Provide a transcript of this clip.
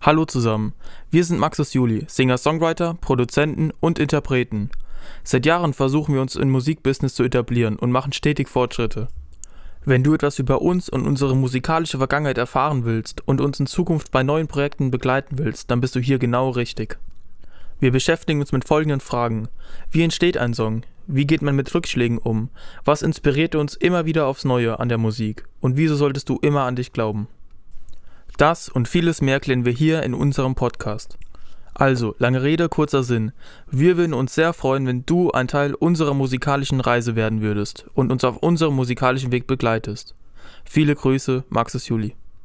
Hallo zusammen, wir sind Maxus Juli, Singer-Songwriter, Produzenten und Interpreten. Seit Jahren versuchen wir uns im Musikbusiness zu etablieren und machen stetig Fortschritte. Wenn du etwas über uns und unsere musikalische Vergangenheit erfahren willst und uns in Zukunft bei neuen Projekten begleiten willst, dann bist du hier genau richtig. Wir beschäftigen uns mit folgenden Fragen. Wie entsteht ein Song? Wie geht man mit Rückschlägen um? Was inspiriert uns immer wieder aufs Neue an der Musik? Und wieso solltest du immer an dich glauben? Das und vieles mehr klären wir hier in unserem Podcast. Also, lange Rede, kurzer Sinn. Wir würden uns sehr freuen, wenn du ein Teil unserer musikalischen Reise werden würdest und uns auf unserem musikalischen Weg begleitest. Viele Grüße, Maxis Juli.